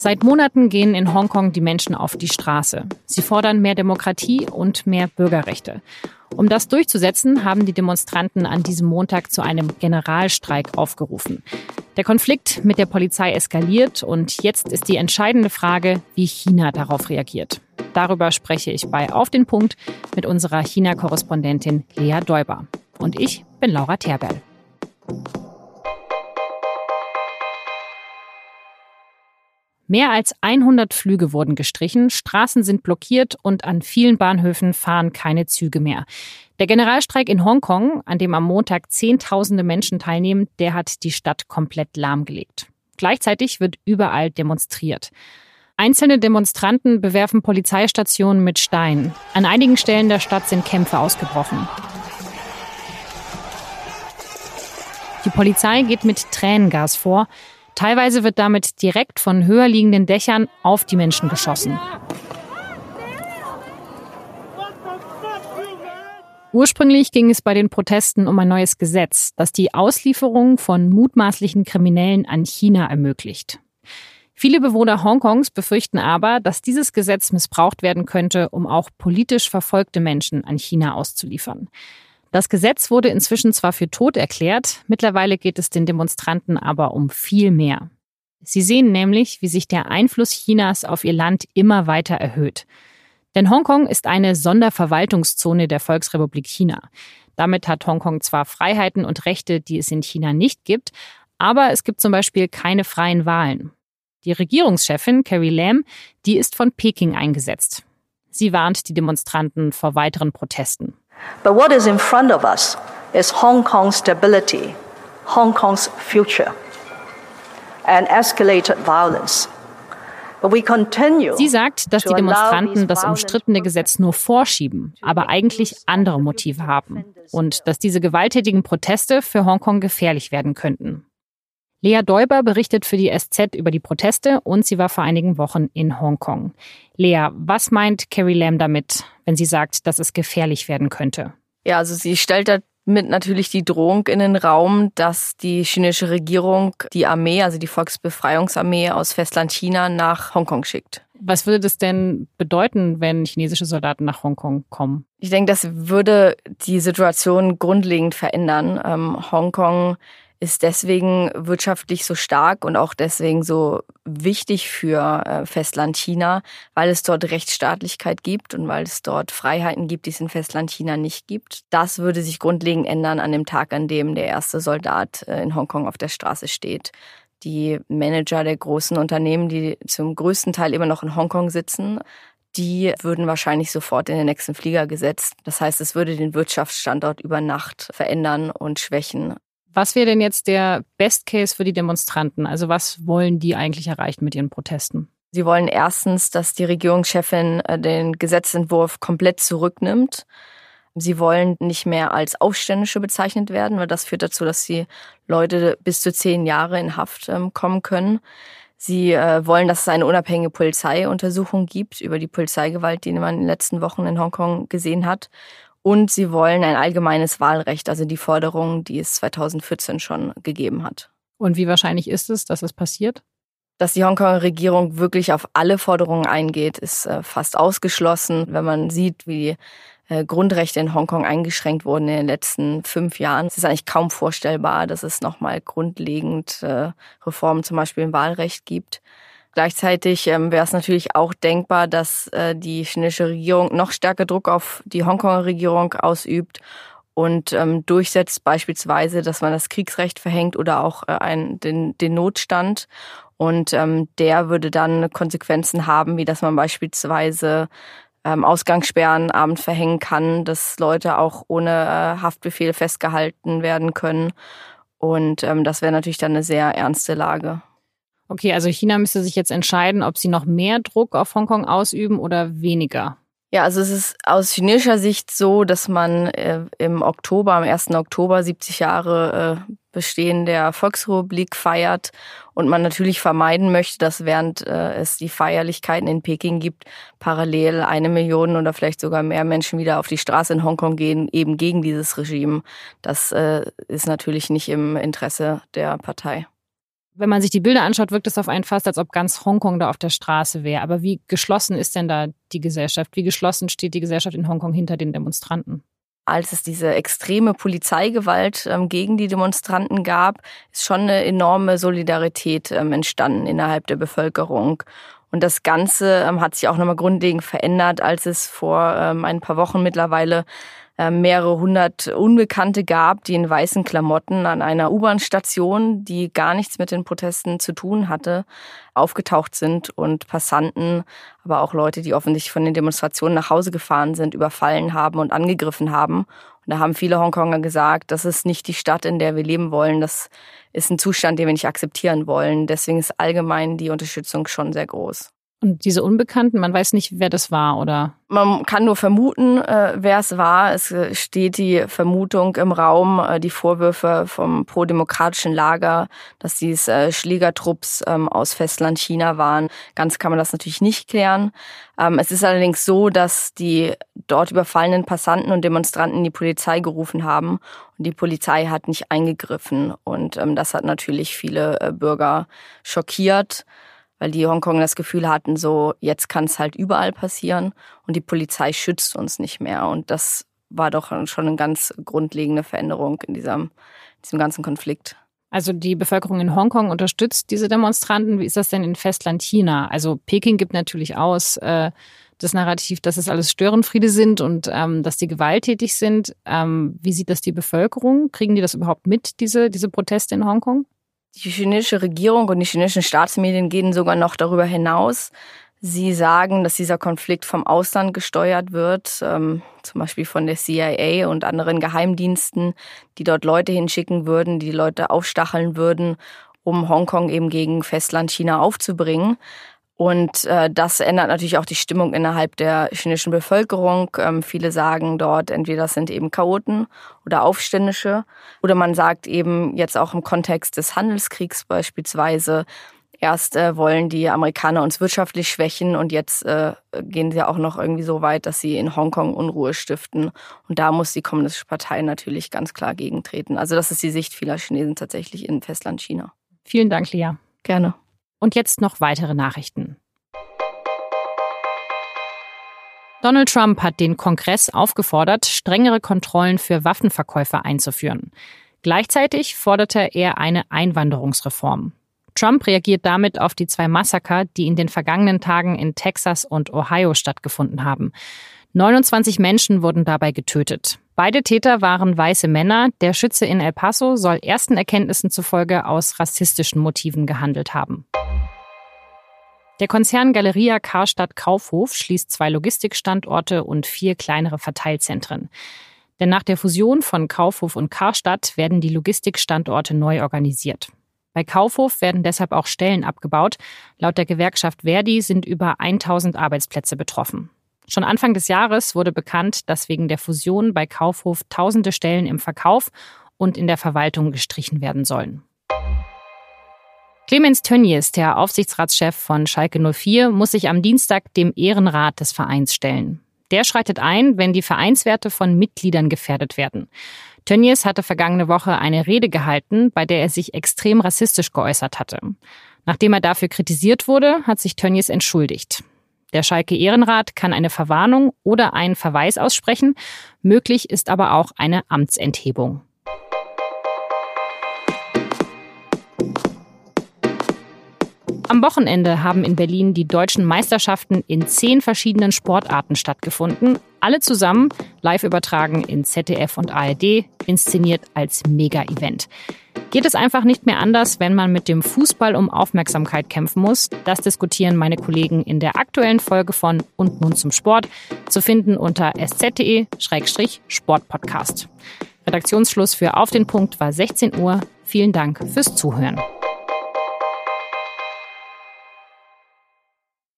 Seit Monaten gehen in Hongkong die Menschen auf die Straße. Sie fordern mehr Demokratie und mehr Bürgerrechte. Um das durchzusetzen, haben die Demonstranten an diesem Montag zu einem Generalstreik aufgerufen. Der Konflikt mit der Polizei eskaliert und jetzt ist die entscheidende Frage, wie China darauf reagiert. Darüber spreche ich bei Auf den Punkt mit unserer China-Korrespondentin Lea Däuber. Und ich bin Laura Terberl. Mehr als 100 Flüge wurden gestrichen, Straßen sind blockiert und an vielen Bahnhöfen fahren keine Züge mehr. Der Generalstreik in Hongkong, an dem am Montag Zehntausende Menschen teilnehmen, der hat die Stadt komplett lahmgelegt. Gleichzeitig wird überall demonstriert. Einzelne Demonstranten bewerfen Polizeistationen mit Steinen. An einigen Stellen der Stadt sind Kämpfe ausgebrochen. Die Polizei geht mit Tränengas vor. Teilweise wird damit direkt von höher liegenden Dächern auf die Menschen geschossen. Ursprünglich ging es bei den Protesten um ein neues Gesetz, das die Auslieferung von mutmaßlichen Kriminellen an China ermöglicht. Viele Bewohner Hongkongs befürchten aber, dass dieses Gesetz missbraucht werden könnte, um auch politisch verfolgte Menschen an China auszuliefern. Das Gesetz wurde inzwischen zwar für tot erklärt, mittlerweile geht es den Demonstranten aber um viel mehr. Sie sehen nämlich, wie sich der Einfluss Chinas auf ihr Land immer weiter erhöht. Denn Hongkong ist eine Sonderverwaltungszone der Volksrepublik China. Damit hat Hongkong zwar Freiheiten und Rechte, die es in China nicht gibt, aber es gibt zum Beispiel keine freien Wahlen. Die Regierungschefin Carrie Lam, die ist von Peking eingesetzt. Sie warnt die Demonstranten vor weiteren Protesten. But what is in front of us is Hong Kong's stability, Hong Kong's future, and escalated violence. Sie sagt, dass die Demonstranten das umstrittene Gesetz nur vorschieben, aber eigentlich andere Motive haben und dass diese gewalttätigen Proteste für Hongkong gefährlich werden könnten. Lea Däuber berichtet für die SZ über die Proteste und sie war vor einigen Wochen in Hongkong. Lea, was meint Carrie Lam damit, wenn sie sagt, dass es gefährlich werden könnte? Ja, also sie stellt damit natürlich die Drohung in den Raum, dass die chinesische Regierung die Armee, also die Volksbefreiungsarmee aus Festland China nach Hongkong schickt. Was würde das denn bedeuten, wenn chinesische Soldaten nach Hongkong kommen? Ich denke, das würde die Situation grundlegend verändern. Ähm, Hongkong ist deswegen wirtschaftlich so stark und auch deswegen so wichtig für äh, Festland China, weil es dort Rechtsstaatlichkeit gibt und weil es dort Freiheiten gibt, die es in Festland China nicht gibt. Das würde sich grundlegend ändern an dem Tag, an dem der erste Soldat äh, in Hongkong auf der Straße steht. Die Manager der großen Unternehmen, die zum größten Teil immer noch in Hongkong sitzen, die würden wahrscheinlich sofort in den nächsten Flieger gesetzt. Das heißt, es würde den Wirtschaftsstandort über Nacht verändern und schwächen. Was wäre denn jetzt der Best Case für die Demonstranten? Also was wollen die eigentlich erreichen mit ihren Protesten? Sie wollen erstens, dass die Regierungschefin äh, den Gesetzentwurf komplett zurücknimmt. Sie wollen nicht mehr als Aufständische bezeichnet werden, weil das führt dazu, dass die Leute bis zu zehn Jahre in Haft ähm, kommen können. Sie äh, wollen, dass es eine unabhängige Polizeiuntersuchung gibt über die Polizeigewalt, die man in den letzten Wochen in Hongkong gesehen hat. Und sie wollen ein allgemeines Wahlrecht, also die Forderung, die es 2014 schon gegeben hat. Und wie wahrscheinlich ist es, dass es passiert? Dass die Hongkonger Regierung wirklich auf alle Forderungen eingeht, ist äh, fast ausgeschlossen, wenn man sieht, wie äh, Grundrechte in Hongkong eingeschränkt wurden in den letzten fünf Jahren. Es ist eigentlich kaum vorstellbar, dass es nochmal grundlegend äh, Reformen zum Beispiel im Wahlrecht gibt. Gleichzeitig ähm, wäre es natürlich auch denkbar, dass äh, die chinesische Regierung noch stärker Druck auf die Hongkonger Regierung ausübt und ähm, durchsetzt, beispielsweise, dass man das Kriegsrecht verhängt oder auch äh, ein, den, den Notstand. Und ähm, der würde dann Konsequenzen haben, wie dass man beispielsweise ähm, Ausgangssperren abends verhängen kann, dass Leute auch ohne äh, Haftbefehl festgehalten werden können. Und ähm, das wäre natürlich dann eine sehr ernste Lage. Okay, also China müsste sich jetzt entscheiden, ob sie noch mehr Druck auf Hongkong ausüben oder weniger. Ja, also es ist aus chinesischer Sicht so, dass man äh, im Oktober, am 1. Oktober 70 Jahre äh, Bestehen der Volksrepublik feiert und man natürlich vermeiden möchte, dass während äh, es die Feierlichkeiten in Peking gibt, parallel eine Million oder vielleicht sogar mehr Menschen wieder auf die Straße in Hongkong gehen, eben gegen dieses Regime. Das äh, ist natürlich nicht im Interesse der Partei. Wenn man sich die Bilder anschaut, wirkt es auf einen fast, als ob ganz Hongkong da auf der Straße wäre. Aber wie geschlossen ist denn da die Gesellschaft? Wie geschlossen steht die Gesellschaft in Hongkong hinter den Demonstranten? als es diese extreme Polizeigewalt ähm, gegen die Demonstranten gab, ist schon eine enorme Solidarität ähm, entstanden innerhalb der Bevölkerung. Und das Ganze ähm, hat sich auch nochmal grundlegend verändert, als es vor ähm, ein paar Wochen mittlerweile äh, mehrere hundert Unbekannte gab, die in weißen Klamotten an einer U-Bahn-Station, die gar nichts mit den Protesten zu tun hatte, aufgetaucht sind und Passanten, aber auch Leute, die offensichtlich von den Demonstrationen nach Hause gefahren sind, überfallen haben und angegriffen haben. Und da haben viele Hongkonger gesagt, das ist nicht die Stadt, in der wir leben wollen. Das ist ein Zustand, den wir nicht akzeptieren wollen. Deswegen ist allgemein die Unterstützung schon sehr groß. Und diese Unbekannten, man weiß nicht, wer das war, oder? Man kann nur vermuten, äh, wer es war. Es äh, steht die Vermutung im Raum, äh, die Vorwürfe vom prodemokratischen Lager, dass dies äh, Schlägertrupps ähm, aus Festland China waren. Ganz kann man das natürlich nicht klären. Ähm, es ist allerdings so, dass die dort überfallenen Passanten und Demonstranten die Polizei gerufen haben und die Polizei hat nicht eingegriffen. Und ähm, das hat natürlich viele äh, Bürger schockiert weil die Hongkonger das Gefühl hatten, so jetzt kann es halt überall passieren und die Polizei schützt uns nicht mehr. Und das war doch schon eine ganz grundlegende Veränderung in diesem, diesem ganzen Konflikt. Also die Bevölkerung in Hongkong unterstützt diese Demonstranten. Wie ist das denn in Festland China? Also Peking gibt natürlich aus äh, das Narrativ, dass es alles Störenfriede sind und ähm, dass die gewalttätig sind. Ähm, wie sieht das die Bevölkerung? Kriegen die das überhaupt mit, diese, diese Proteste in Hongkong? Die chinesische Regierung und die chinesischen Staatsmedien gehen sogar noch darüber hinaus. Sie sagen, dass dieser Konflikt vom Ausland gesteuert wird, ähm, zum Beispiel von der CIA und anderen Geheimdiensten, die dort Leute hinschicken würden, die Leute aufstacheln würden, um Hongkong eben gegen Festland China aufzubringen. Und äh, das ändert natürlich auch die Stimmung innerhalb der chinesischen Bevölkerung. Ähm, viele sagen dort, entweder das sind eben Chaoten oder Aufständische. Oder man sagt eben jetzt auch im Kontext des Handelskriegs beispielsweise, erst äh, wollen die Amerikaner uns wirtschaftlich schwächen und jetzt äh, gehen sie auch noch irgendwie so weit, dass sie in Hongkong Unruhe stiften. Und da muss die Kommunistische Partei natürlich ganz klar gegentreten. Also das ist die Sicht vieler Chinesen tatsächlich in Festland China. Vielen Dank, Lea. Gerne. Und jetzt noch weitere Nachrichten. Donald Trump hat den Kongress aufgefordert, strengere Kontrollen für Waffenverkäufer einzuführen. Gleichzeitig forderte er eine Einwanderungsreform. Trump reagiert damit auf die zwei Massaker, die in den vergangenen Tagen in Texas und Ohio stattgefunden haben. 29 Menschen wurden dabei getötet. Beide Täter waren weiße Männer. Der Schütze in El Paso soll ersten Erkenntnissen zufolge aus rassistischen Motiven gehandelt haben. Der Konzern Galeria Karstadt Kaufhof schließt zwei Logistikstandorte und vier kleinere Verteilzentren. Denn nach der Fusion von Kaufhof und Karstadt werden die Logistikstandorte neu organisiert. Bei Kaufhof werden deshalb auch Stellen abgebaut. Laut der Gewerkschaft Verdi sind über 1000 Arbeitsplätze betroffen. Schon Anfang des Jahres wurde bekannt, dass wegen der Fusion bei Kaufhof tausende Stellen im Verkauf und in der Verwaltung gestrichen werden sollen. Clemens Tönnies, der Aufsichtsratschef von Schalke 04, muss sich am Dienstag dem Ehrenrat des Vereins stellen. Der schreitet ein, wenn die Vereinswerte von Mitgliedern gefährdet werden. Tönnies hatte vergangene Woche eine Rede gehalten, bei der er sich extrem rassistisch geäußert hatte. Nachdem er dafür kritisiert wurde, hat sich Tönnies entschuldigt. Der Schalke Ehrenrat kann eine Verwarnung oder einen Verweis aussprechen. Möglich ist aber auch eine Amtsenthebung. Am Wochenende haben in Berlin die deutschen Meisterschaften in zehn verschiedenen Sportarten stattgefunden. Alle zusammen live übertragen in ZDF und ARD, inszeniert als Mega-Event. Geht es einfach nicht mehr anders, wenn man mit dem Fußball um Aufmerksamkeit kämpfen muss? Das diskutieren meine Kollegen in der aktuellen Folge von Und nun zum Sport, zu finden unter sz.de-sportpodcast. Redaktionsschluss für Auf den Punkt war 16 Uhr. Vielen Dank fürs Zuhören.